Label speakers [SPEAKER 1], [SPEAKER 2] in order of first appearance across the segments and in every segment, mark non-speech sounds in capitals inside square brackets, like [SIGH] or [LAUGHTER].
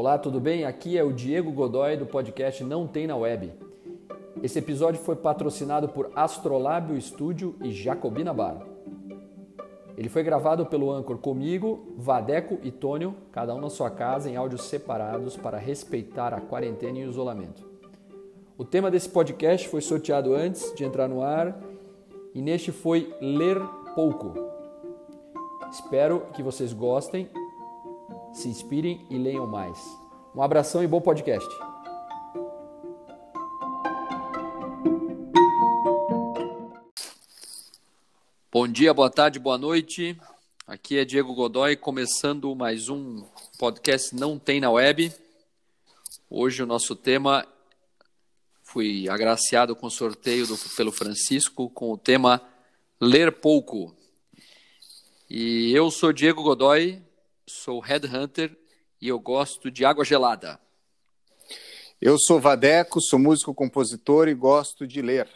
[SPEAKER 1] Olá, tudo bem? Aqui é o Diego Godoy do podcast Não Tem na Web. Esse episódio foi patrocinado por Astrolábio Studio e Jacobina Bar. Ele foi gravado pelo Anchor comigo, Vadeco e Tônio, cada um na sua casa, em áudios separados para respeitar a quarentena e o isolamento. O tema desse podcast foi sorteado antes de entrar no ar e neste foi Ler Pouco. Espero que vocês gostem se inspirem e leiam mais. Um abração e bom podcast. Bom dia, boa tarde, boa noite. Aqui é Diego Godoy, começando mais um podcast Não Tem na Web. Hoje o nosso tema fui agraciado com sorteio do, pelo Francisco com o tema Ler Pouco. E eu sou Diego Godoy, sou headhunter e eu gosto de água gelada.
[SPEAKER 2] Eu sou Vadeco, sou músico, compositor e gosto de ler.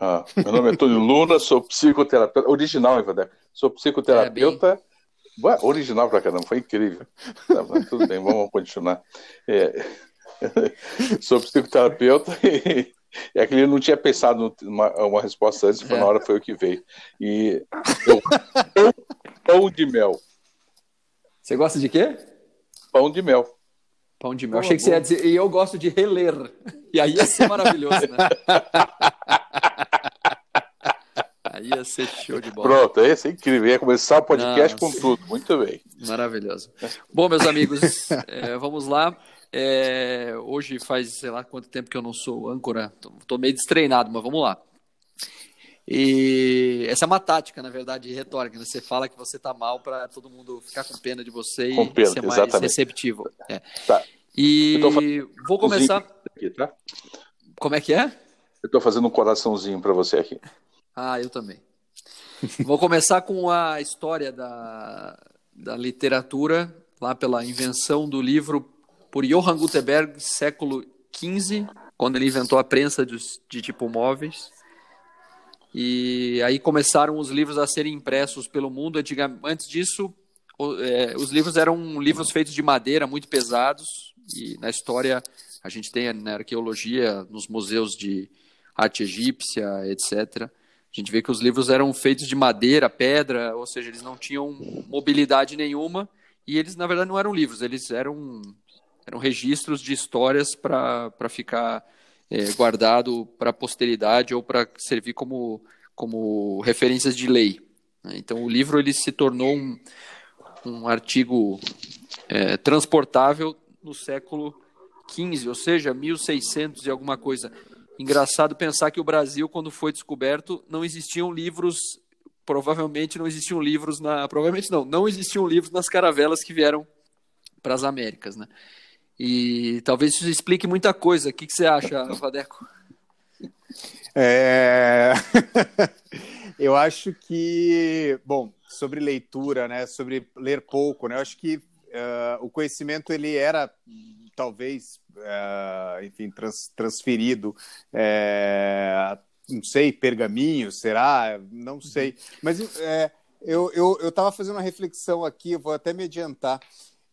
[SPEAKER 3] Ah, meu nome é Antônio Luna, sou psicoterapeuta, original, hein, Vadeco? Sou psicoterapeuta. É, bem... Ué, original pra caramba, foi incrível. Tá, tudo bem, vamos continuar. É... [LAUGHS] sou psicoterapeuta e, é que ele não tinha pensado numa uma resposta antes, foi é. na hora foi o que veio. E eu, pão de mel.
[SPEAKER 1] Você gosta de quê?
[SPEAKER 3] Pão de mel.
[SPEAKER 1] Pão de mel. Pô, Achei que você ia dizer, e eu gosto de reler. E aí ia ser maravilhoso, né? [LAUGHS] aí ia ser show de bola.
[SPEAKER 3] Pronto, ia ser incrível. Ia começar o podcast Nossa. com tudo. Muito bem.
[SPEAKER 1] Maravilhoso. Bom, meus amigos, [LAUGHS] é, vamos lá. É, hoje faz, sei lá quanto tempo que eu não sou âncora. Tô meio destreinado, mas vamos lá. E essa é uma tática, na verdade, retórica. Né? Você fala que você tá mal para todo mundo ficar com pena de você com e pena, ser mais exatamente. receptivo. É. Tá. E vou começar. Aqui, tá? Como é que é?
[SPEAKER 3] Eu estou fazendo um coraçãozinho para você aqui.
[SPEAKER 1] Ah, eu também. vou começar com a história da, da literatura, lá pela invenção do livro por Johann Gutenberg, século XV, quando ele inventou a prensa de, de tipo móveis. E aí começaram os livros a serem impressos pelo mundo. Antes disso, é, os livros eram livros feitos de madeira, muito pesados. E na história, a gente tem na arqueologia, nos museus de arte egípcia, etc. A gente vê que os livros eram feitos de madeira, pedra, ou seja, eles não tinham mobilidade nenhuma. E eles, na verdade, não eram livros, eles eram, eram registros de histórias para ficar é, guardado para a posteridade ou para servir como, como referências de lei. Né? Então, o livro ele se tornou um, um artigo é, transportável no século XV, ou seja, 1600 e alguma coisa. Engraçado pensar que o Brasil, quando foi descoberto, não existiam livros, provavelmente não existiam livros na, provavelmente não, não existiam livros nas caravelas que vieram para as Américas, né? E talvez isso explique muita coisa. O que, que você acha, Vadeco?
[SPEAKER 2] É... [LAUGHS] eu acho que, bom, sobre leitura, né, sobre ler pouco, né, eu acho que uh, o conhecimento ele era talvez, uh, enfim, trans, transferido, uh, não sei, pergaminho, será? Não sei. Mas eu estava eu, eu fazendo uma reflexão aqui, eu vou até me adiantar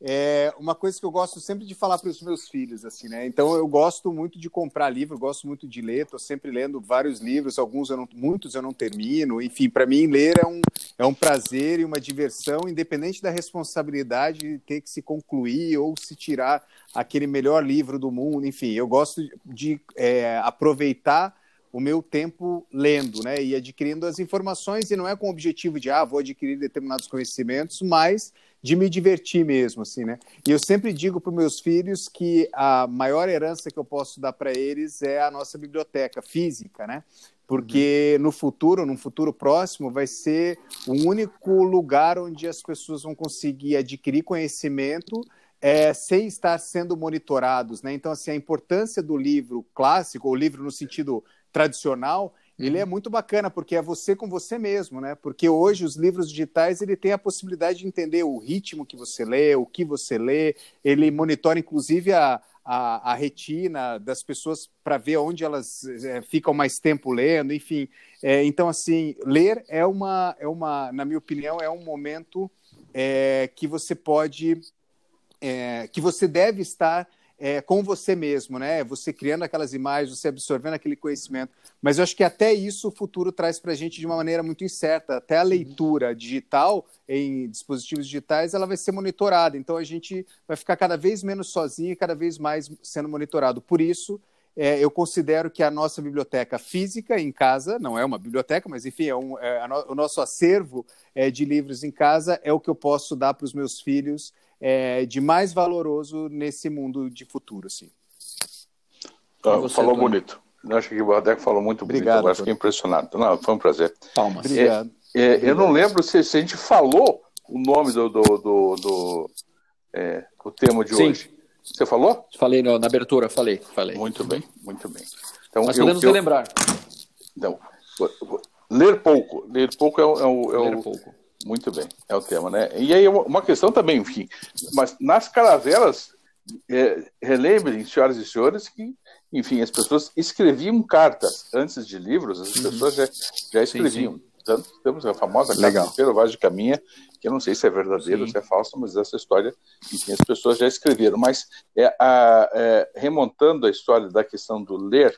[SPEAKER 2] é uma coisa que eu gosto sempre de falar para os meus filhos, assim, né? Então eu gosto muito de comprar livro, gosto muito de ler, estou sempre lendo vários livros, alguns eu não, muitos eu não termino. Enfim, para mim ler é um, é um prazer e uma diversão, independente da responsabilidade de ter que se concluir ou se tirar aquele melhor livro do mundo. Enfim, eu gosto de é, aproveitar o meu tempo lendo, né, e adquirindo as informações, e não é com o objetivo de, ah, vou adquirir determinados conhecimentos, mas de me divertir mesmo, assim, né? E eu sempre digo para meus filhos que a maior herança que eu posso dar para eles é a nossa biblioteca física, né? Porque uhum. no futuro, num futuro próximo, vai ser o único lugar onde as pessoas vão conseguir adquirir conhecimento é, sem estar sendo monitorados, né? Então, assim, a importância do livro clássico, ou livro no sentido tradicional, ele é uhum. muito bacana porque é você com você mesmo, né? Porque hoje os livros digitais ele tem a possibilidade de entender o ritmo que você lê, o que você lê, ele monitora inclusive a, a, a retina das pessoas para ver onde elas é, ficam mais tempo lendo, enfim. É, então assim, ler é uma é uma, na minha opinião, é um momento é, que você pode é, que você deve estar é, com você mesmo, né? Você criando aquelas imagens, você absorvendo aquele conhecimento. Mas eu acho que até isso o futuro traz para a gente de uma maneira muito incerta. Até a leitura digital em dispositivos digitais, ela vai ser monitorada. Então a gente vai ficar cada vez menos sozinho e cada vez mais sendo monitorado. Por isso, é, eu considero que a nossa biblioteca física em casa, não é uma biblioteca, mas enfim, é um, é, no, o nosso acervo é, de livros em casa é o que eu posso dar para os meus filhos é, de mais valoroso nesse mundo de futuro, assim.
[SPEAKER 3] Ah, você, falou bonito. Eu acho que o Bardeco falou muito Obrigado, bonito. Agora fiquei impressionado. Não, foi um prazer.
[SPEAKER 1] Palmas.
[SPEAKER 3] Obrigado. É, é, Obrigado. Eu não lembro se, se, a gente falou o nome do, do, do, do é, o tema de Sim. hoje. Você falou?
[SPEAKER 1] Falei no, na abertura, falei, falei.
[SPEAKER 3] Muito bem, muito bem.
[SPEAKER 1] Então, Mas podemos eu, relembrar.
[SPEAKER 3] Então, ler pouco. Ler pouco é o. É o, é ler pouco. Muito bem, é o tema, né? E aí, uma questão também, enfim, mas nas caravelas, é, relembrem, senhoras e senhores, que, enfim, as pessoas escreviam cartas antes de livros, as uhum. pessoas já, já escreviam. Sim, sim. Tanto temos a famosa carta de Pedro Vaz de Caminha, que eu não sei se é verdadeira ou se é falsa, mas essa história, enfim, as pessoas já escreveram. Mas, é, a, é, remontando a história da questão do ler,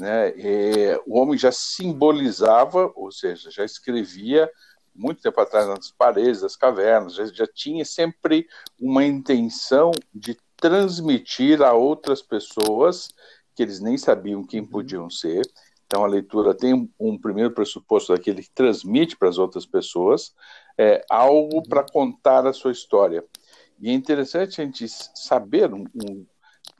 [SPEAKER 3] né, é, o homem já simbolizava, ou seja, já escrevia muito tempo atrás nas paredes das cavernas, já, já tinha sempre uma intenção de transmitir a outras pessoas que eles nem sabiam quem uhum. podiam ser. Então a leitura tem um, um primeiro pressuposto daquele que transmite para as outras pessoas é, algo uhum. para contar a sua história. E é interessante a gente saber um, um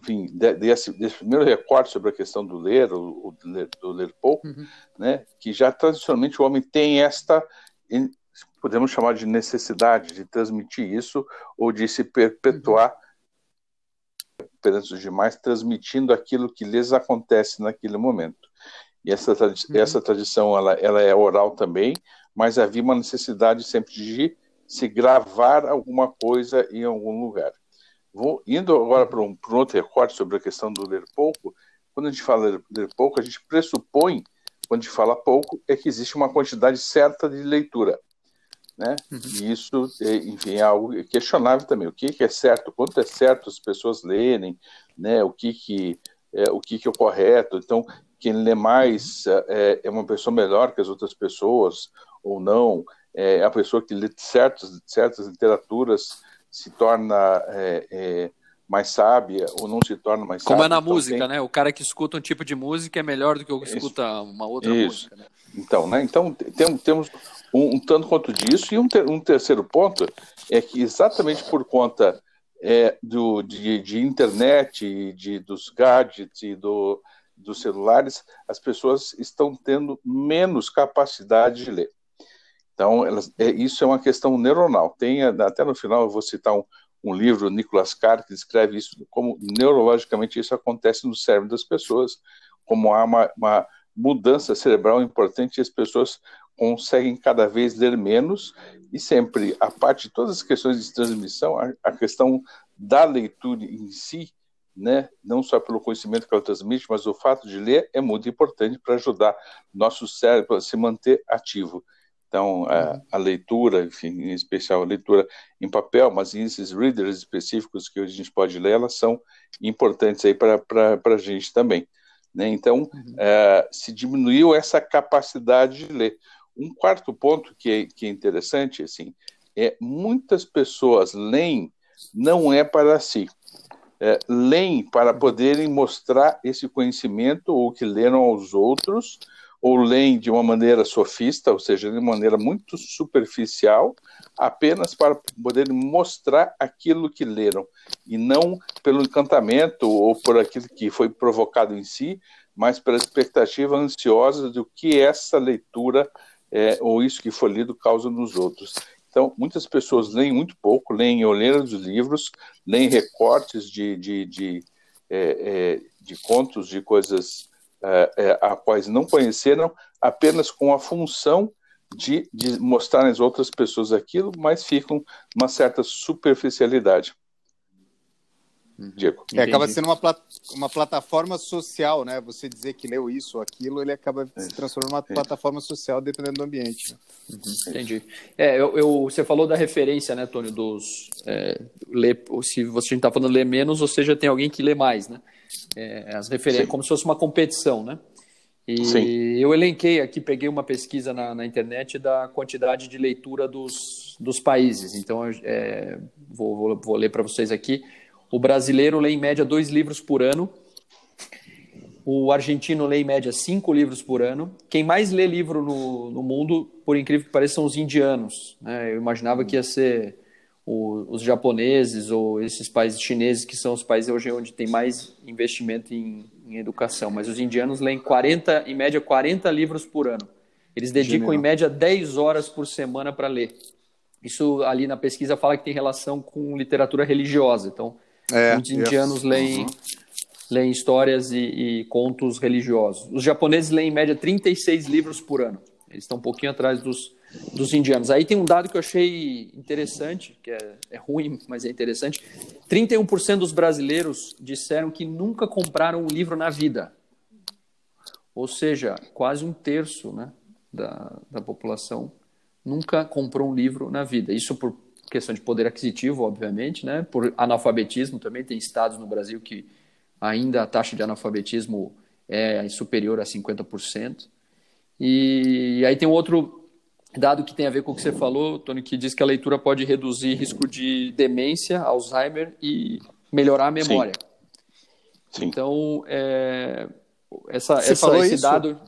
[SPEAKER 3] enfim, desse, desse, primeiro recorte sobre a questão do ler, o, do ler, do ler pouco, uhum. né, que já tradicionalmente o homem tem esta podemos chamar de necessidade de transmitir isso ou de se perpetuar perante os demais, transmitindo aquilo que lhes acontece naquele momento. E essa, tradi uhum. essa tradição ela, ela é oral também, mas havia uma necessidade sempre de se gravar alguma coisa em algum lugar. Vou indo agora para um, para um outro recorte sobre a questão do ler pouco. Quando a gente fala ler, ler pouco, a gente pressupõe, gente fala pouco, é que existe uma quantidade certa de leitura né? Uhum. E isso, é, enfim, é algo questionável também. O que, que é certo? Quanto é certo as pessoas lerem, né? O que que é, o que que é o correto? Então, quem lê mais é, é uma pessoa melhor que as outras pessoas ou não? É a pessoa que lê certas certas literaturas se torna é, é, mais sábia ou não se torna mais
[SPEAKER 1] Como
[SPEAKER 3] sábia.
[SPEAKER 1] é na então, música, tem... né? O cara que escuta um tipo de música é melhor do que o que escuta uma outra Isso. música. Né?
[SPEAKER 3] Então, né? Então tem, temos um, um, tanto quanto disso e um, ter, um, terceiro ponto é que exatamente por conta é, do, de, de internet, de, dos gadgets e do, dos celulares, as pessoas estão tendo menos capacidade de ler. Então, elas, é, isso é uma questão neuronal. Tem, até no final eu vou citar um, um livro, Nicolas Carr, que descreve isso, como neurologicamente isso acontece no cérebro das pessoas, como há uma, uma mudança cerebral importante e as pessoas conseguem cada vez ler menos e sempre, a parte de todas as questões de transmissão, a, a questão da leitura em si, né, não só pelo conhecimento que ela transmite, mas o fato de ler é muito importante para ajudar nosso cérebro a se manter ativo. Então, a, uhum. a, leitura, enfim, em especial a leitura em papel, mas esses readers específicos que a gente pode ler, elas são importantes aí para a gente também. Né? Então, uhum. é, se diminuiu essa capacidade de ler. Um quarto ponto que é, que é interessante, assim, é muitas pessoas leem não é para si, é, leem para uhum. poderem mostrar esse conhecimento ou que leram aos outros ou leem de uma maneira sofista, ou seja, de uma maneira muito superficial, apenas para poder mostrar aquilo que leram, e não pelo encantamento ou por aquilo que foi provocado em si, mas pela expectativa ansiosa do que essa leitura é, ou isso que foi lido causa nos outros. Então, muitas pessoas leem muito pouco, leem olheiras dos livros, leem recortes de, de, de, é, é, de contos, de coisas é, é, a quais não conheceram, apenas com a função de, de mostrar às outras pessoas aquilo, mas ficam uma certa superficialidade. uhum. Diego.
[SPEAKER 2] É, acaba sendo uma, plat uma plataforma social, né? Você dizer que leu isso ou aquilo, ele acaba se transformando numa é. plataforma social dependendo do ambiente.
[SPEAKER 1] Uhum. Entendi. É, eu, eu, você falou da referência, né, Tônio, dos é, ler, se você está falando ler menos, ou seja, tem alguém que lê mais, né? É, as referências, como se fosse uma competição, né? E Sim. eu elenquei aqui, peguei uma pesquisa na, na, internet da quantidade de leitura dos, dos países. Então, é, vou, vou, vou ler para vocês aqui. O brasileiro lê em média dois livros por ano. O argentino lê em média cinco livros por ano. Quem mais lê livro no, no mundo, por incrível que pareça, são os indianos. Né? Eu imaginava que ia ser o, os japoneses ou esses países chineses, que são os países hoje onde tem mais investimento em, em educação. Mas os indianos leem 40, em média 40 livros por ano. Eles dedicam Genial. em média 10 horas por semana para ler. Isso ali na pesquisa fala que tem relação com literatura religiosa. Então, é, muitos indianos leem, uhum. leem histórias e, e, contos religiosos. Os japoneses leem em média 36 livros por ano. Eles estão um pouquinho atrás dos, dos indianos. Aí tem um dado que eu achei interessante, que é, é ruim, mas é interessante. 31% dos brasileiros disseram que nunca compraram um livro na vida. Ou seja, quase um terço né, da, da população nunca comprou um livro na vida. Isso por questão de poder aquisitivo, obviamente, né? por analfabetismo também. Tem estados no Brasil que ainda a taxa de analfabetismo é superior a 50%. E aí tem um outro dado que tem a ver com o que você falou, Tony, que diz que a leitura pode reduzir risco de demência, Alzheimer e melhorar a memória. Sim. Sim. Então, é, essa, você essa, esse isso? dado.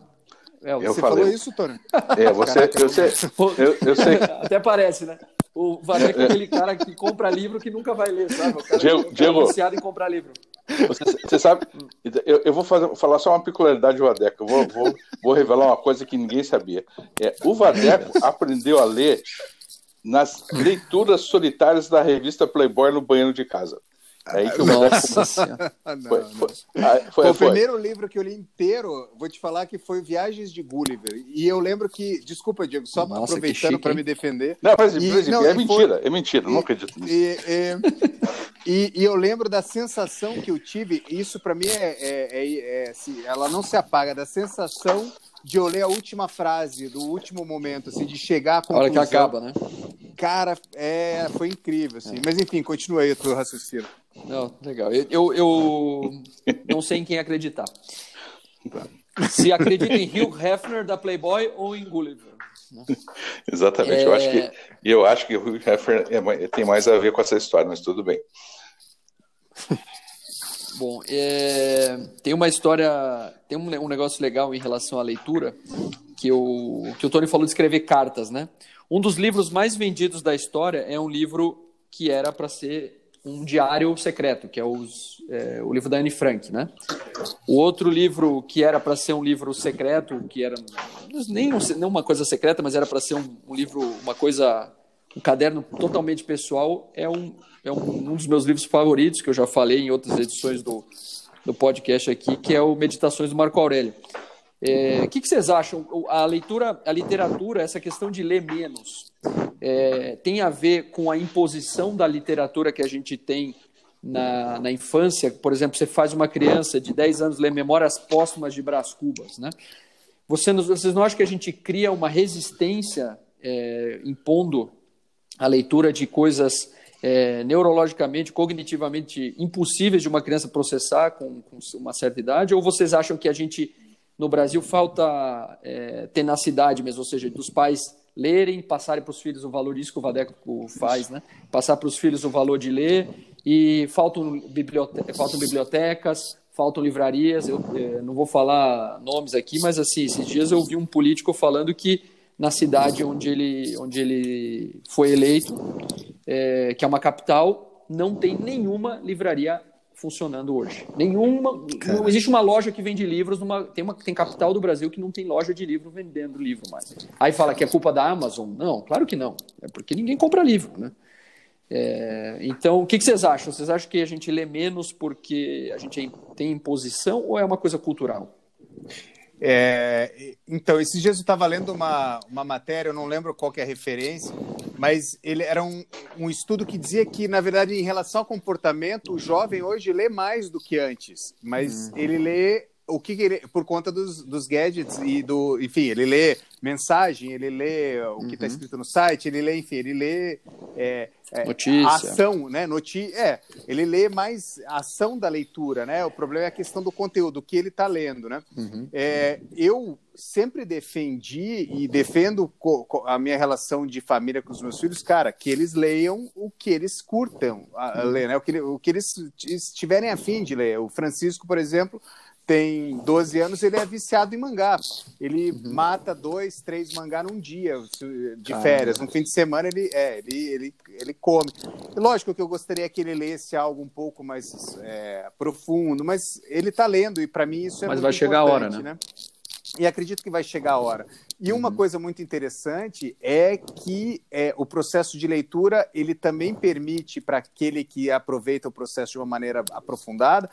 [SPEAKER 2] É, eu você falei. falou isso, Tony?
[SPEAKER 3] É, você, Caraca, eu, sei, [LAUGHS] eu, eu sei.
[SPEAKER 1] Até parece, né? O Vaneco é aquele cara que compra livro que nunca vai ler, sabe? O cara
[SPEAKER 3] Diego,
[SPEAKER 1] que é
[SPEAKER 3] Diego,
[SPEAKER 1] viciado em comprar livro.
[SPEAKER 3] Você, você sabe, eu, eu vou fazer, falar só uma peculiaridade do Vadeco. Eu vou, vou, vou revelar uma coisa que ninguém sabia. É, o Vadeco aprendeu a ler nas leituras solitárias da revista Playboy no banheiro de casa.
[SPEAKER 1] É aí que o Nossa Senhora. [LAUGHS]
[SPEAKER 2] Foi, foi, foi, o primeiro livro que eu li inteiro, vou te falar que foi Viagens de Gulliver. E eu lembro que, desculpa, Diego, só Nossa, aproveitando para me defender.
[SPEAKER 3] Não, mas, e, não, é mentira, foi, é mentira, e, não acredito nisso.
[SPEAKER 2] E, e, e, eu lembro da sensação que eu tive, isso para mim é, é, é, é assim, ela não se apaga, da sensação de eu ler a última frase do último momento, assim, de chegar à conclusão.
[SPEAKER 1] A hora que acaba, né?
[SPEAKER 2] Cara, é, foi incrível, assim. É. Mas enfim, continua aí o teu raciocínio.
[SPEAKER 1] Não, legal. Eu, eu não sei em quem acreditar. Se acredita em Hugh Hefner da Playboy ou em Gulliver.
[SPEAKER 3] Né? Exatamente. É... Eu acho que eu acho que o Hugh Hefner é, tem mais a ver com essa história, mas tudo bem. [LAUGHS]
[SPEAKER 1] Bom, é... tem uma história, tem um, um, negócio legal em relação à leitura que o que o Tony falou de escrever cartas, né? Um dos livros mais vendidos da história é um livro que era para ser um diário secreto, que é, os, é, o livro da Anne Frank, né? O outro livro que era para ser um livro secreto, que era nem não uma coisa secreta, mas era para ser um, um, livro, uma coisa, um caderno totalmente pessoal, é um é um, um, dos meus livros favoritos que eu já falei em outras edições do, do podcast aqui, que é o Meditações do Marco Aurélio. É, o que, que, vocês acham? A leitura, a literatura, essa questão de ler menos, é, tem a ver com a imposição da literatura que a gente tem na, na infância? Por exemplo, você faz uma criança de 10 anos ler Memórias Póstumas de Brás Cubas, né? Você, vocês não acham que a gente cria uma resistência é, impondo a leitura de coisas é, neurologicamente, cognitivamente impossíveis de uma criança processar com, com uma certa idade? Ou vocês acham que a gente no Brasil falta é, tenacidade mesmo, ou seja, dos pais lerem, passarem para os filhos o valor disso que o Vadeco faz, né? Passar para os filhos o valor de ler e faltam, bibliote faltam bibliotecas, faltam livrarias. Eu é, não vou falar nomes aqui, mas assim, esses dias eu vi um político falando que na cidade onde ele, onde ele foi eleito, é, que é uma capital, não tem nenhuma livraria funcionando hoje. Nenhuma. Cara. Não existe uma loja que vende livros. Numa, tem, uma, tem capital do Brasil que não tem loja de livro vendendo livro mais. Aí fala que é culpa da Amazon. Não, claro que não. É porque ninguém compra livro, né? É, então, o que, que, vocês acham? Vocês acham que a gente lê menos porque a gente tem imposição ou é uma coisa cultural?
[SPEAKER 2] É, então, esses dias eu estava lendo uma, uma matéria, eu não lembro qual é a referência, mas ele era um, um estudo que dizia que, na verdade, em relação ao comportamento, o jovem hoje lê mais do que antes, mas uhum. ele lê o que, que, ele, por conta dos, dos gadgets e do, enfim, ele lê mensagem, ele lê o que está uhum. escrito no site, ele lê, enfim, ele lê é, é,
[SPEAKER 1] Notícia.
[SPEAKER 2] ação, né? Noti é, ele lê mais ação da leitura, né? O problema é a questão do conteúdo, o que ele está lendo, né? Uhum. É, eu sempre defendi e defendo a minha relação de família com os meus filhos, cara, que eles leiam o que eles curtam a, a ler, né? O que, o que eles estiverem afim de ler. O Francisco, por exemplo, tem 12 anos, ele é viciado em mangá. Ele uhum. mata dois, três mangá num dia de férias. No fim de semana ele, é, ele, ele, ele come. Lógico que eu gostaria que ele lesse algo um pouco mais é, profundo, mas ele está lendo e para mim isso é
[SPEAKER 1] mas
[SPEAKER 2] muito
[SPEAKER 1] vai chegar a hora, né? né?
[SPEAKER 2] E acredito que vai chegar a hora. E uma uhum. coisa muito interessante é que é, o processo de leitura ele também permite para aquele que aproveita o processo de uma maneira aprofundada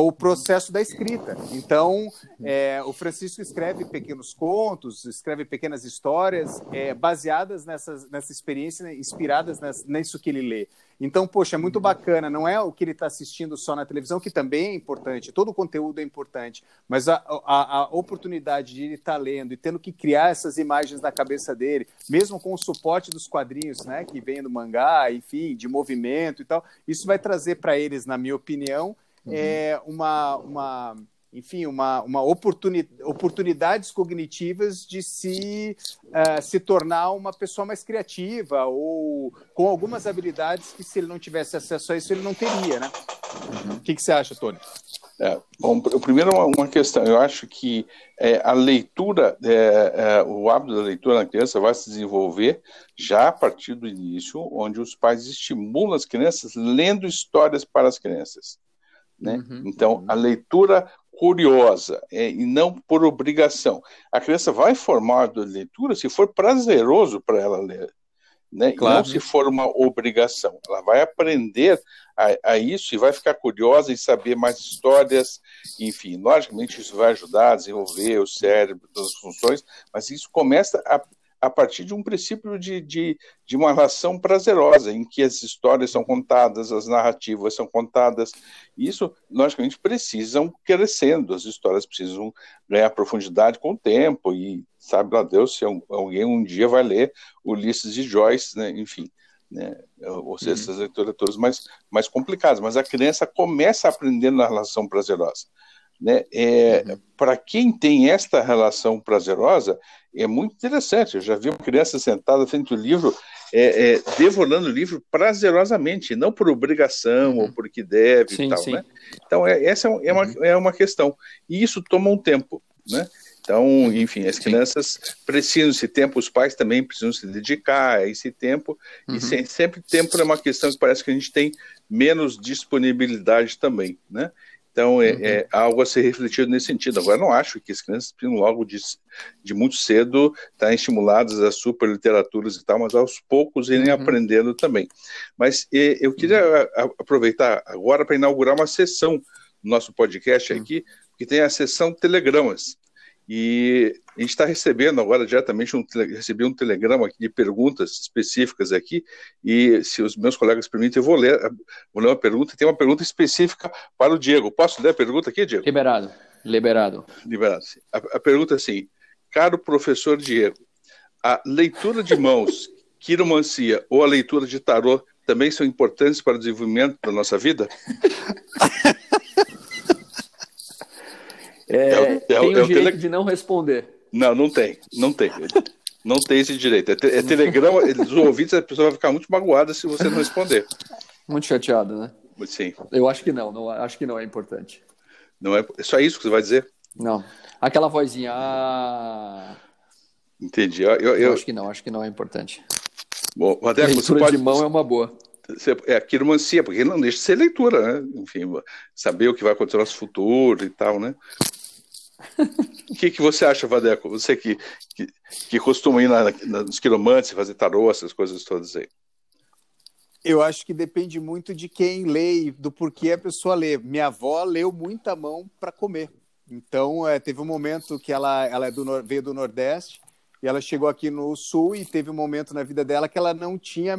[SPEAKER 2] o processo da escrita. Então, é, o Francisco escreve pequenos contos, escreve pequenas histórias é, baseadas nessas, nessa experiência, inspiradas nessa, nisso que ele lê. Então, poxa, é muito bacana. Não é o que ele está assistindo só na televisão, que também é importante, todo o conteúdo é importante, mas a, a, a oportunidade de ele estar tá lendo e tendo que criar essas imagens na cabeça dele, mesmo com o suporte dos quadrinhos, né, que vem do mangá, enfim, de movimento e tal, isso vai trazer para eles, na minha opinião, uhum. é, uma, uma, enfim, uma, uma oportuni oportunidades cognitivas de se, uh, se tornar uma pessoa mais criativa ou com algumas habilidades que se ele não tivesse acesso a isso ele não teria, né? Uhum. O que, que você acha, Tony?
[SPEAKER 3] É, bom, primeiro uma questão, eu acho que é, a leitura, é, é, o hábito da leitura na criança vai se desenvolver já a partir do início, onde os pais estimulam as crianças lendo histórias para as crianças. Né? Uhum, então, uhum. a leitura curiosa é, e não por obrigação. A criança vai formar a leitura se for prazeroso para ela ler, né? Claro. não se for uma obrigação. Ela vai aprender a, a, isso e vai ficar curiosa em saber mais histórias, enfim, logicamente isso vai ajudar a desenvolver o cérebro, todas as funções, mas isso começa a a partir de um princípio de, de, de, uma relação prazerosa, em que as histórias são contadas, as narrativas são contadas. Isso, logicamente, precisam crescendo, as histórias precisam ganhar profundidade com o tempo, e sabe lá Deus se alguém um dia vai ler Ulisses de Joyce, né? enfim. Né? ou seja, essas leituras todas mais, mais complicadas, mas a criança começa aprendendo na relação prazerosa. Né? É, uhum. Para quem tem esta relação prazerosa, é muito interessante. Eu já vi uma criança sentada frente ao livro, é, é, devorando o livro prazerosamente, não por obrigação uhum. ou porque deve sim, e tal. Sim. Né? Então, é, essa é uma, uhum. é uma questão. E isso toma um tempo. Né? Então, enfim, as crianças sim. precisam desse tempo, os pais também precisam se dedicar a esse tempo, uhum. e sem, sempre tempo é uma questão que parece que a gente tem menos disponibilidade também, né? Então, é, uhum. é, algo a ser refletido nesse sentido. Agora, não acho que as crianças logo de, de muito cedo estarem estimuladas a super literaturas e tal, mas aos poucos irem uhum. aprendendo também. Mas e, eu queria uhum. aproveitar agora para inaugurar uma sessão no nosso podcast uhum. aqui, que tem a sessão Telegramas. E a gente está recebendo agora diretamente, um, recebi um telegrama aqui de perguntas específicas aqui, e se os meus colegas permitem, eu vou ler, vou ler uma pergunta, tem uma pergunta específica para o Diego. Posso ler a pergunta aqui, Diego?
[SPEAKER 1] Liberado, liberado.
[SPEAKER 3] Liberado. A, a pergunta é assim, caro professor Diego, a leitura de mãos, [LAUGHS] quiromancia ou a leitura de tarô também são importantes para o desenvolvimento da nossa vida? [LAUGHS]
[SPEAKER 1] É, é, é, tem o, é o direito tele... de não responder.
[SPEAKER 3] Não, não tem, não tem. [LAUGHS] Não tem esse direito. É, te, é telegrama, [LAUGHS] os ouvintes, a pessoa vai ficar muito magoada se você não responder.
[SPEAKER 1] Muito chateado, né?
[SPEAKER 3] Sim.
[SPEAKER 1] Eu acho que não, não acho que não é importante.
[SPEAKER 3] Não é, é só isso que você vai dizer?
[SPEAKER 1] Não. Aquela vozinha. Ah...
[SPEAKER 3] Entendi. Eu, eu,
[SPEAKER 1] eu, acho que não, acho que não é importante.
[SPEAKER 3] Bom, Adeco,
[SPEAKER 1] leitura pode... de mão é uma boa.
[SPEAKER 3] É a quiromancia, porque não deixa de ser leitura, né? Enfim, saber o que vai acontecer no nosso futuro e tal, né? O que, que você acha, Vadeco? Você que, que, que costuma ir na, na, nos quiromantes, fazer tarô, essas coisas todas aí.
[SPEAKER 2] Eu acho que depende muito de quem lê e do porquê a pessoa lê. Minha avó leu muita mão para comer. Então, é, teve um momento que ela, ela é do, veio do Nordeste e ela chegou aqui no Sul e teve um momento na vida dela que ela não tinha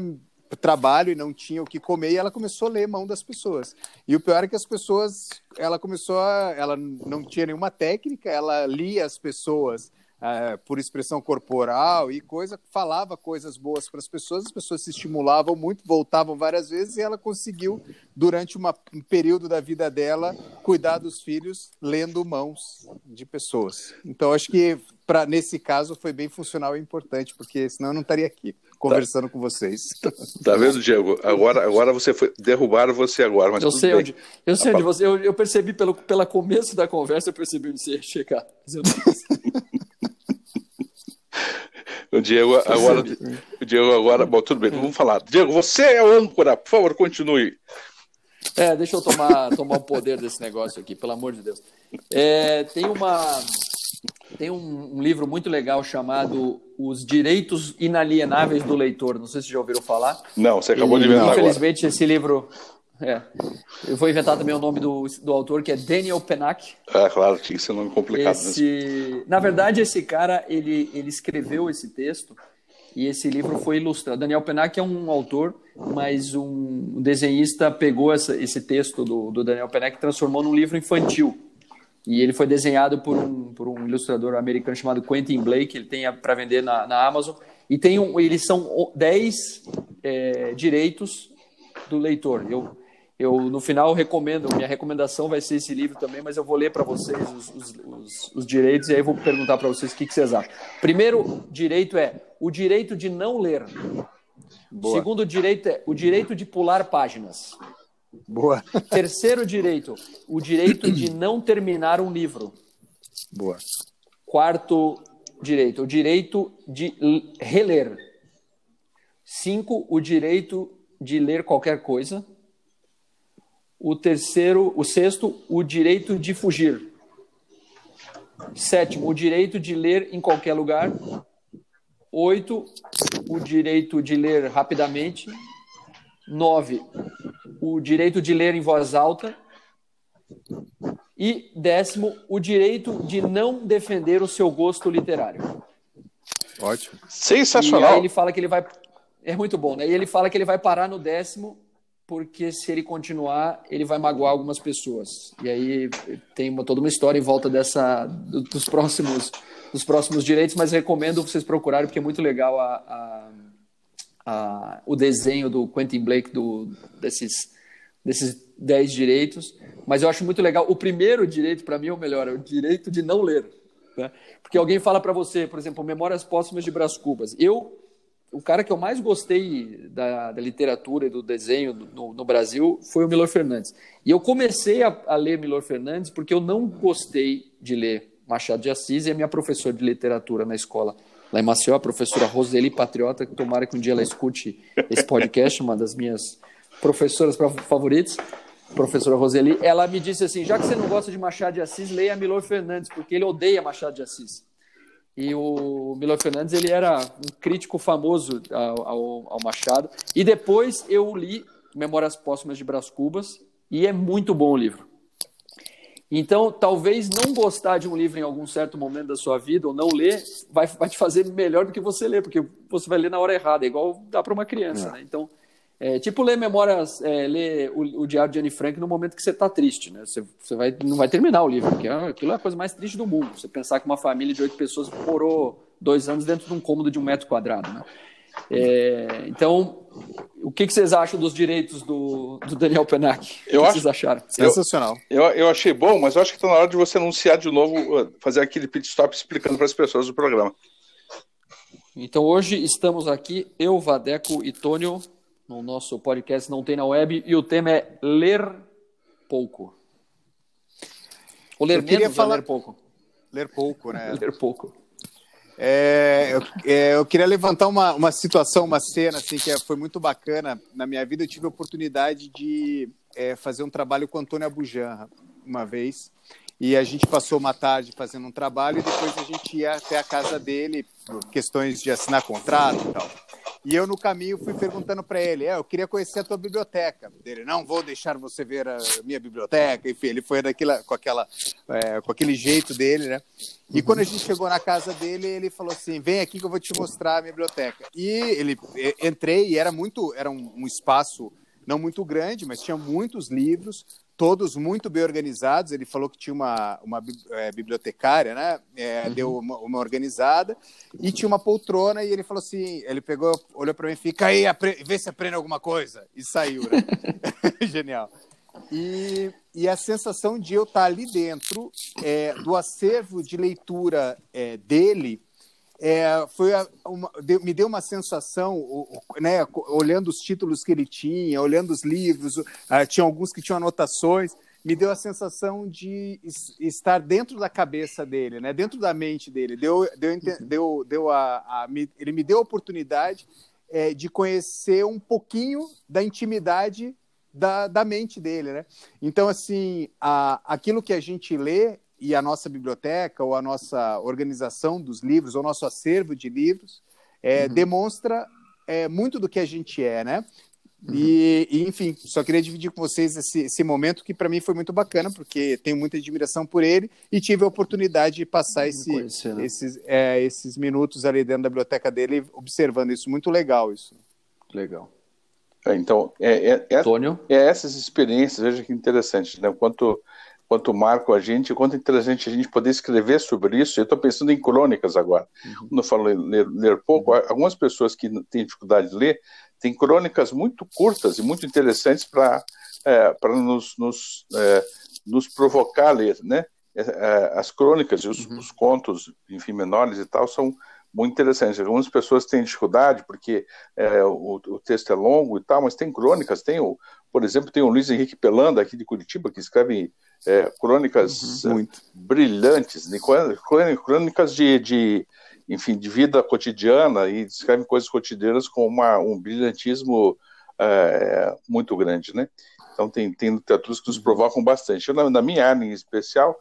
[SPEAKER 2] trabalho e não tinha o que comer e ela começou a ler mão das pessoas. E o pior é que as pessoas, ela começou a, ela não tinha nenhuma técnica, ela lia as pessoas uh, por expressão corporal e coisa, falava coisas boas para as pessoas, as pessoas se estimulavam muito, voltavam várias vezes e ela conseguiu durante uma, um período da vida dela cuidar dos filhos lendo mãos de pessoas. Então acho que para nesse caso foi bem funcional e importante porque senão eu não estaria aqui conversando tá. com vocês.
[SPEAKER 3] Tá, tá, vendo, Diego? Agora, agora você foi. Derrubaram você agora, mas.
[SPEAKER 1] Eu sei bem. onde. Eu sei onde você. Eu, eu, percebi pelo pela começo da conversa, eu percebi onde você ia chegar.
[SPEAKER 3] o Diego agora. O Diego agora. Bom, tudo bem, vamos falar. Diego, você é o âncora, por favor, continue.
[SPEAKER 1] É, deixa eu tomar, tomar o poder desse negócio aqui, pelo amor de Deus. É, tem uma, tem um, um, livro muito legal chamado Os Direitos Inalienáveis do Leitor. Não sei se já ouviram falar.
[SPEAKER 3] Não, você acabou e, de inventar
[SPEAKER 1] Infelizmente,
[SPEAKER 3] agora.
[SPEAKER 1] esse livro... É, eu vou inventar também o nome do, do autor, que é Daniel Penac.
[SPEAKER 3] Ah, claro, tinha que ser um nome complicado
[SPEAKER 1] esse, mesmo. Na verdade, esse cara, ele, ele escreveu esse texto e esse livro foi ilustrado. Daniel Penac é um autor, mas um desenhista pegou essa, esse texto do, do Daniel Penac e transformou num livro infantil. E ele foi desenhado por um, por um ilustrador americano chamado Quentin Blake, ele tem para vender na, na Amazon. E tem um, eles são 10 é, direitos do leitor. Eu, eu, no final, recomendo, minha recomendação vai ser esse livro também, mas eu vou ler para vocês os, os, os, os, direitos e aí vou perguntar para vocês o que, que, vocês acham. Primeiro direito é o direito de não ler. Boa. Segundo direito é o direito de pular páginas.
[SPEAKER 2] Boa. [LAUGHS]
[SPEAKER 1] Terceiro direito, o direito de não terminar um livro.
[SPEAKER 2] Boa.
[SPEAKER 1] Quarto direito, o direito de reler. Cinco, o direito de ler qualquer coisa. O terceiro, o sexto, o direito de fugir. Sétimo, o direito de ler em qualquer lugar. Oito, o direito de ler rapidamente. Nove, o direito de ler em voz alta. E décimo, o direito de não defender o seu gosto literário.
[SPEAKER 2] Ótimo.
[SPEAKER 3] Sensacional.
[SPEAKER 1] E aí ele fala que ele vai. É muito bom, né? E ele fala que ele vai parar no décimo, porque se ele continuar, ele vai magoar algumas pessoas. E aí tem uma, toda uma história em volta dessa dos próximos dos próximos direitos, mas recomendo vocês procurarem porque é muito legal a, a, o desenho do Quentin Blake do desses desses 10 direitos, mas eu acho muito legal. O primeiro direito, para mim, é o melhor, é o direito de não ler. Né? Porque alguém fala para você, por exemplo, Memórias Póstumas de Brás Cubas. Eu, o cara que eu mais gostei da, da literatura e do desenho no, no, Brasil foi o Milor Fernandes. E eu comecei a, a ler Milor Fernandes porque eu não gostei de ler Machado de Assis e a minha professora de literatura na escola lá em Maceió, a professora Roseli Patriota, que tomara que um dia ela escute esse podcast, uma das minhas professoras favoritas, professora Roseli, ela me disse assim: já que você não gosta de Machado de Assis, leia Milor Fernandes, porque ele odeia Machado de Assis. E o Milor Fernandes ele era um crítico famoso ao, ao, Machado. E depois eu li Memórias Póstumas de Brás Cubas, e é muito bom o livro. Então, talvez não gostar de um livro em algum certo momento da sua vida, ou não ler, vai, vai te fazer melhor do que você ler, porque você vai ler na hora errada, é igual dá para uma criança. É. Né? Então, é, tipo ler memórias, é, ler o, o, diário de Anne Frank no momento que você está triste, né? Você, você vai, não vai terminar o livro, porque aquilo é a coisa mais triste do mundo. Você pensar que uma família de oito pessoas morou dois anos dentro de um cômodo de um metro quadrado, né? É, então, o que, que, vocês acham dos direitos do, do Daniel Penac?
[SPEAKER 3] Eu
[SPEAKER 1] o que
[SPEAKER 3] acho,
[SPEAKER 1] vocês acharam?
[SPEAKER 2] Sensacional.
[SPEAKER 3] Eu, eu, eu, achei bom, mas eu acho que está na hora de você anunciar de novo, uh, fazer aquele pit stop explicando para as pessoas do programa.
[SPEAKER 1] Então, hoje estamos aqui, eu, Vadeco e Tônio, no nosso podcast Não Tem na Web, e o tema é ler pouco. Ou ler
[SPEAKER 2] eu
[SPEAKER 1] menos
[SPEAKER 2] falar...
[SPEAKER 1] ler pouco?
[SPEAKER 2] Ler pouco, né? [LAUGHS]
[SPEAKER 1] ler pouco.
[SPEAKER 2] É, eu, é, eu, queria levantar uma, uma situação, uma cena assim, que foi muito bacana. Na minha vida eu tive a oportunidade de é, fazer um trabalho com Antônio Abujanra uma vez. E a gente passou uma tarde fazendo um trabalho e depois a gente ia até a casa dele por questões de assinar contrato e tal. E eu, no caminho, fui perguntando para ele: é, eu queria conhecer a tua biblioteca. Ele, não vou deixar você ver a minha biblioteca. Enfim, ele foi daquela, com, aquela, é, com aquele jeito dele, né? E quando a gente chegou na casa dele, ele falou assim: vem aqui que eu vou te mostrar a minha biblioteca. E ele entrei e era muito, era um, um espaço não muito grande, mas tinha muitos livros, todos muito bem organizados. Ele falou que tinha uma, uma é, bibliotecária, né? É, uhum. Deu uma, uma, organizada e tinha uma poltrona e ele falou assim, ele pegou, olhou para mim, fica aí, vê se aprende alguma coisa e saiu, né? [LAUGHS] [LAUGHS] Genial. E, e a sensação de eu estar ali dentro é, do acervo de leitura é, dele é, foi uma, me deu uma sensação, né, olhando os títulos que ele tinha, olhando os livros, uh, tinha alguns que tinham anotações, me deu a sensação de estar dentro da cabeça dele, né, dentro da mente dele. Deu, deu, uhum. deu, deu a, a, ele me deu a oportunidade é, de conhecer um pouquinho da intimidade da, da mente dele, né? Então, assim, a, aquilo que a gente lê e a nossa biblioteca ou a nossa organização dos livros, ou nosso acervo de livros, é, uhum. demonstra é, muito do que a gente é, né? Uhum. E, e, enfim, só queria dividir com vocês esse, esse momento que para mim foi muito bacana, porque tenho muita admiração por ele e tive a oportunidade de passar esse, conhecer, né? esses, é, esses minutos ali dentro da biblioteca dele, observando isso. Muito legal isso.
[SPEAKER 1] Legal.
[SPEAKER 3] É, então, é, é, é, é, essas experiências, veja que interessante, né? Quanto quanto marco a gente, quanto interessante a gente poder escrever sobre isso. Eu estou pensando em crônicas agora. Uhum. Quando eu falo ler, ler pouco, uhum. algumas pessoas que têm dificuldade de ler têm crônicas muito curtas e muito interessantes para é, para nos, nos, é, nos provocar a ler, né? É, é, as crônicas e os, uhum. os, contos, enfim, menores e tal, são muito interessantes. Algumas pessoas têm dificuldade porque é, o, o, texto é longo e tal, mas tem crônicas. Tem, o, por exemplo, tem o Luiz Henrique Pelanda, aqui de Curitiba, que escreve é, crônicas uhum, muito. brilhantes, crônicas de, de, enfim, de vida cotidiana e descrevem coisas cotidianas com uma, um brilhantismo é, muito grande, né? Então tem, tem literaturas que nos uhum. provocam bastante. Eu, na, na minha área em especial,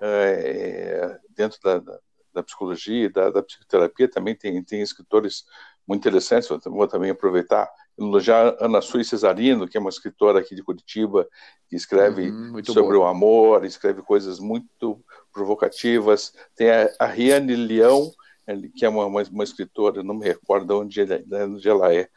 [SPEAKER 3] é, dentro da, da, da psicologia e da, da, psicoterapia, também tem, tem escritores muito interessantes, vou também aproveitar elogiar Ana Sui Cesarino, que é uma escritora aqui de Curitiba, que escreve uhum, sobre boa. o amor, escreve coisas muito provocativas. Tem a, a Riane Leão, que é uma, uma, uma, escritora, não me recordo onde, onde ela é,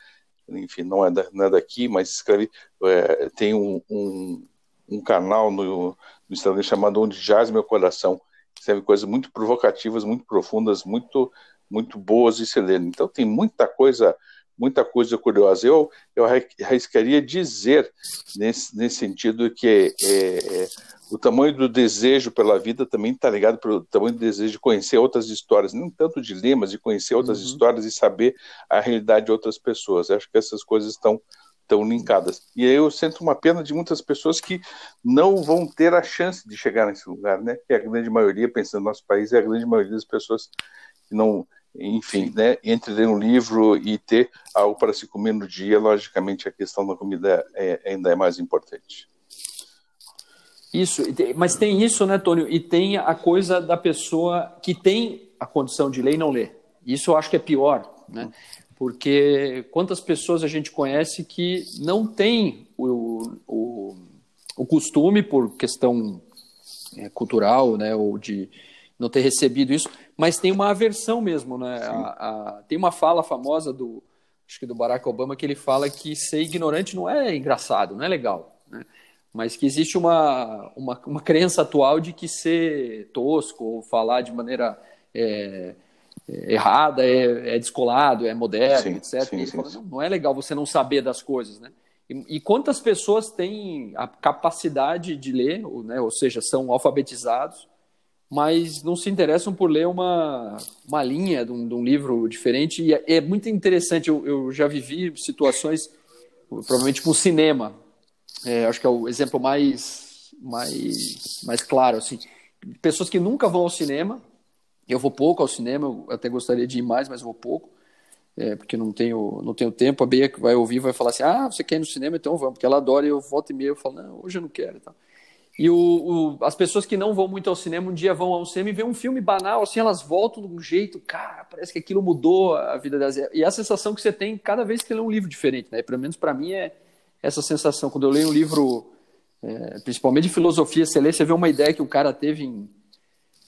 [SPEAKER 3] enfim, não é, da, não é daqui, mas escreve, é, tem um, um, um, canal no, no Instagram chamado Onde Jaz Meu Coração, escreve coisas muito provocativas, muito profundas, muito, muito boas de se ler. Então tem muita coisa muita coisa curiosa. Eu, eu arriscaria dizer, nesse, nesse sentido, que é, é, o tamanho do desejo pela vida também está ligado pelo tamanho do desejo de conhecer outras histórias, não tanto de ler, mas de conhecer outras uhum. histórias e saber a realidade de outras pessoas. Eu acho que essas coisas estão tão linkadas. E aí eu sinto uma pena de muitas pessoas que não vão ter a chance de chegar nesse lugar, né? Que é a grande maioria, pensando no nosso país, é a grande maioria das pessoas que não enfim, né, entre ler um livro e ter algo para se comer no dia, logicamente a questão da comida é, ainda é mais importante.
[SPEAKER 1] Isso, mas tem isso, né, Tônio? E tem a coisa da pessoa que tem a condição de ler e não ler. Isso eu acho que é pior, né? Porque quantas pessoas a gente conhece que não tem o, o, o costume, por questão é, cultural, né, ou de não ter recebido isso, mas tem uma aversão mesmo, né? A, a, tem uma fala famosa do, acho que do Barack Obama que ele fala que ser ignorante não é engraçado, não é legal, né? Mas que existe uma, uma, uma crença atual de que ser tosco ou falar de maneira é, é, errada é, é, descolado, é moderno, sim, etc. Sim, sim, fala, não, não, é legal você não saber das coisas, né? E, e, quantas pessoas têm a capacidade de ler, ou, né, ou seja, são alfabetizados, mas não se interessam por ler uma, uma linha de um, de um livro diferente. E é, é muito interessante, eu, eu, já vivi situações, provavelmente com cinema, é, acho que é o exemplo mais, mais, mais claro. Assim. Pessoas que nunca vão ao cinema, eu vou pouco ao cinema, eu até gostaria de ir mais, mas vou pouco. É, porque não tenho, não tenho tempo. A que vai ouvir vai falar assim: Ah, você quer ir no cinema? Então vamos, porque ela adora. E eu volto e meia eu falo: Não, hoje eu não quero. Então. E o, o, as pessoas que não vão muito ao cinema, um dia vão ao cinema e vê um filme banal, assim, elas voltam de um jeito, cara, parece que aquilo mudou a vida delas. E é a sensação que você tem cada vez que lê um livro diferente, né? Pelo menos para mim é essa sensação. Quando eu leio um livro, é, principalmente de filosofia, você lê, você vê uma ideia que o cara teve em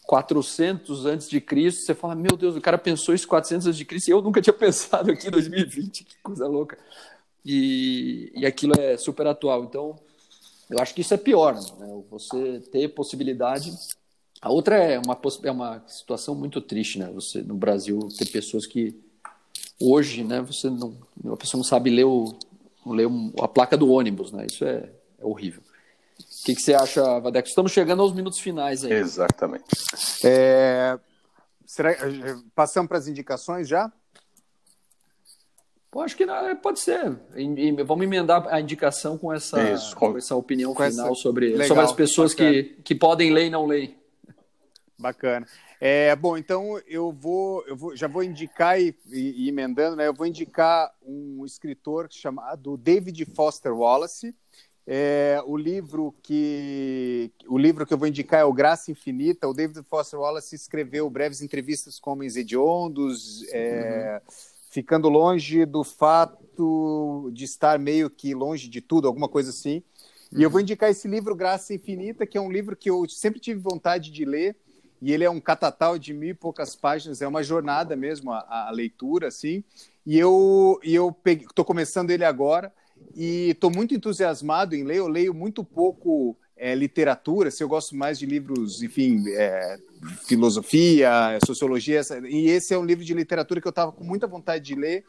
[SPEAKER 1] 400 antes de Cristo, você fala, meu Deus, o cara pensou isso 400 antes de Cristo e eu nunca tinha [LAUGHS] pensado aqui em 2020, que coisa louca. E, e aquilo é super atual. Então, eu acho que isso é pior, né? Você ter possibilidade. A outra é uma, é uma situação muito triste, né? Você no Brasil ter pessoas que hoje, né? Você não, a pessoa não sabe ler, o, ler a placa do ônibus, né? Isso é, é horrível. O que, que, você acha, Vadeco? Estamos chegando aos minutos finais aí.
[SPEAKER 3] Exatamente.
[SPEAKER 2] É... Será... Passamos para as indicações já?
[SPEAKER 1] Pô, acho que não, pode ser. E, e, vamos emendar a indicação com essa, Isso, com... essa opinião com final essa... sobre, Legal, sobre as pessoas que, que podem ler e não leem.
[SPEAKER 2] Bacana. É, bom, então eu vou, eu vou, já vou indicar e, e, e, emendando, né? Eu vou indicar um escritor chamado David Foster Wallace. É, o livro que o livro que eu vou indicar é o Graça Infinita. O David Foster Wallace escreveu breves entrevistas com homens hediondos. É, uhum ficando longe do fato de estar meio que longe de tudo, alguma coisa assim. E eu vou indicar esse livro Graça Infinita, que é um livro que eu sempre tive vontade de ler, e ele é um catatal de mil e poucas páginas, é uma jornada mesmo a, a leitura, assim. E eu e eu estou começando ele agora e estou muito entusiasmado em ler. Eu leio muito pouco é, literatura, se eu gosto mais de livros, enfim, é, filosofia, sociologia, e esse é um livro de literatura que eu estava com muita vontade de ler,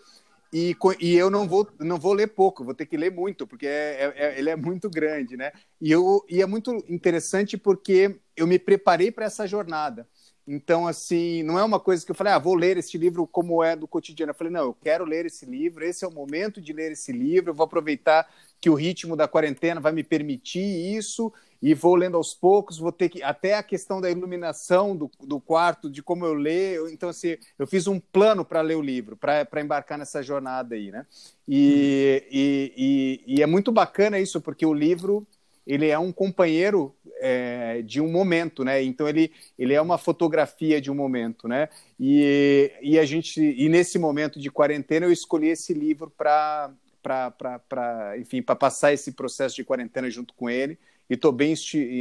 [SPEAKER 2] e, e eu não vou, não vou ler pouco, vou ter que ler muito, porque é, é, é ele é muito grande, né? E, eu, e é muito interessante porque eu me preparei para essa jornada. Então, assim, não é uma coisa que eu falei, ah, vou ler este livro como é do cotidiano. Eu falei, não, eu quero ler esse livro, esse é o momento de ler esse livro, eu vou aproveitar que o ritmo da quarentena vai me permitir isso e vou lendo aos poucos, vou ter que até a questão da iluminação do, do quarto, de como eu leio. Então, assim, eu fiz um plano para ler o livro, para embarcar nessa jornada aí, né? E, uhum. e, e, e, é muito bacana isso, porque o livro ele é um companheiro é, de um momento, né? Então ele, ele é uma fotografia de um momento, né? E, e a gente e nesse momento de quarentena eu escolhi esse livro para para enfim para passar esse processo de quarentena junto com ele. E estou bem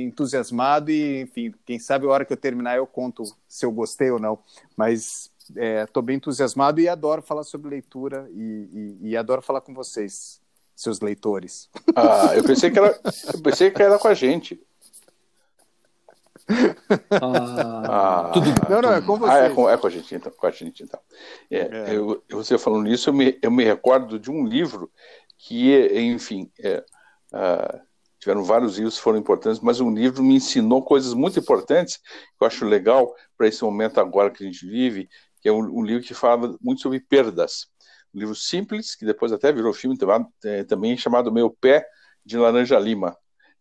[SPEAKER 2] entusiasmado e enfim quem sabe a hora que eu terminar eu conto se eu gostei ou não. Mas estou é, bem entusiasmado e adoro falar sobre leitura e, e, e, adoro falar com vocês seus leitores.
[SPEAKER 3] Ah eu pensei que era eu pensei que era com a gente
[SPEAKER 2] ah, tudo, não, não, é com você.
[SPEAKER 3] Ah, é com, é com a gente, então. Com a gente, então. É, é. Eu, você falando nisso, eu me, eu me recordo de um livro que, enfim, é, uh, tiveram vários livros que foram importantes, mas um livro me ensinou coisas muito importantes, que eu acho legal para esse momento agora que a gente vive, que é um, um, livro que fala muito sobre perdas. Um livro simples, que depois até virou filme é, também, chamado Meu Pé de Laranja Lima.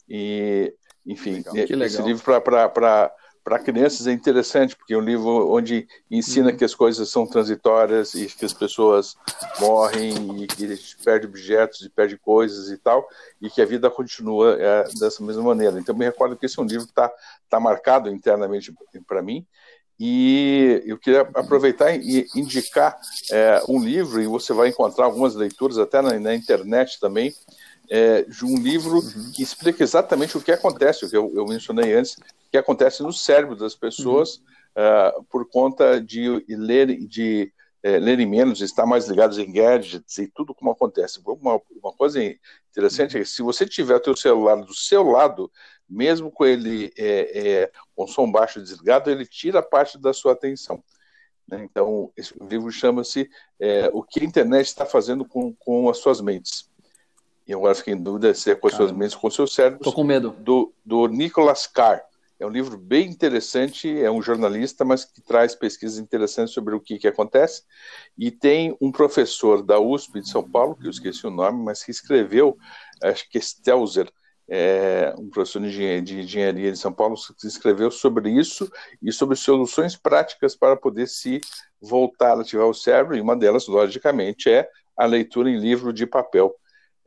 [SPEAKER 3] E enfim, legal, esse livro para crianças é interessante, porque é um livro onde ensina uhum. que as coisas são transitórias e que as pessoas morrem e que a gente perde objetos e perde coisas e tal, e que a vida continua é, dessa mesma maneira. Então, me recordo que esse é um livro que está tá marcado internamente para mim, e eu queria aproveitar e indicar é, um livro, e você vai encontrar algumas leituras até na, na internet também, é, de um livro uhum. que explica exatamente o que acontece, o que eu, eu mencionei antes, o que acontece no cérebro das pessoas uhum. uh, por conta de ler, de é, lerem menos, estar mais ligados em gadgets e tudo como acontece. Uma, uma coisa interessante é que se você tiver o seu celular do seu lado, mesmo com ele é, é, com som baixo desligado, ele tira parte da sua atenção. Né? Então, esse livro chama-se é, O que a internet está fazendo com, com as suas mentes e agora fiquei em dúvida se é com as suas mentes com seus cérebros.
[SPEAKER 1] Estou com medo.
[SPEAKER 3] Do, do Nicholas Carr. É um livro bem interessante, é um jornalista, mas que traz pesquisas interessantes sobre o que, que acontece. E tem um professor da USP de São Paulo, que eu esqueci o nome, mas que escreveu, acho que é Stelzer, é, um professor de engenharia, de engenharia de São Paulo, que escreveu sobre isso e sobre soluções práticas para poder se voltar a ativar o cérebro, e uma delas, logicamente, é a leitura em livro de papel.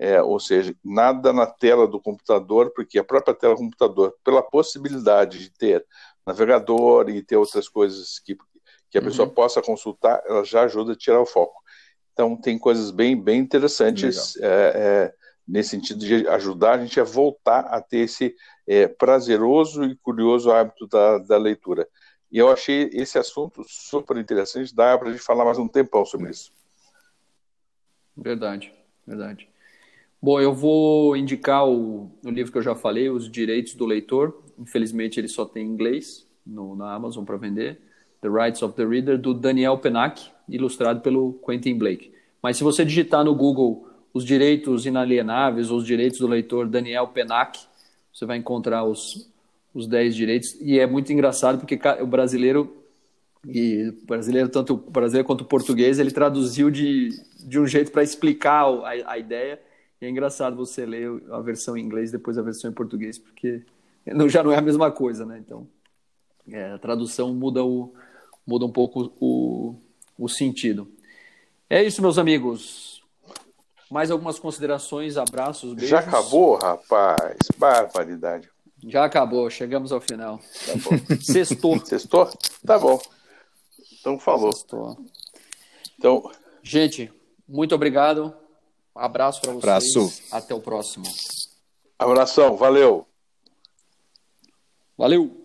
[SPEAKER 3] É, ou seja, nada na tela do computador, porque a própria tela do computador, pela possibilidade de ter navegador e ter outras coisas que, que a uhum. pessoa possa consultar, ela já ajuda a tirar o foco. Então, tem coisas bem, bem interessantes é, é, nesse sentido de ajudar a gente a voltar a ter esse é, prazeroso e curioso hábito da, da leitura. E eu achei esse assunto super interessante, dá para a gente falar mais um tempão sobre isso.
[SPEAKER 1] Verdade, verdade. Bom, eu vou indicar o, o livro que eu já falei, Os Direitos do Leitor. Infelizmente, ele só tem em inglês no, na Amazon para vender. The Rights of the Reader, do Daniel Penac, ilustrado pelo Quentin Blake. Mas se você digitar no Google os direitos inalienáveis ou os direitos do leitor Daniel Penac, você vai encontrar os, os 10 direitos. E é muito engraçado porque o brasileiro, e brasileiro, tanto o brasileiro quanto o português, ele traduziu de, de um jeito para explicar a, a ideia. E é engraçado você ler a versão em inglês depois a versão em português, porque já não é a mesma coisa, né? Então, é, a tradução muda, o, muda um pouco o, o sentido. É isso, meus amigos. Mais algumas considerações, abraços, beijos.
[SPEAKER 3] Já acabou, rapaz. Barbaridade.
[SPEAKER 1] Já acabou, chegamos ao final. Tá bom. [LAUGHS] Sextou.
[SPEAKER 3] Sextou? Tá bom. Então falou. Sextou. Então,
[SPEAKER 1] gente, muito obrigado. Um abraço para vocês. Abraço. Até o próximo.
[SPEAKER 3] Abração, valeu.
[SPEAKER 1] Valeu.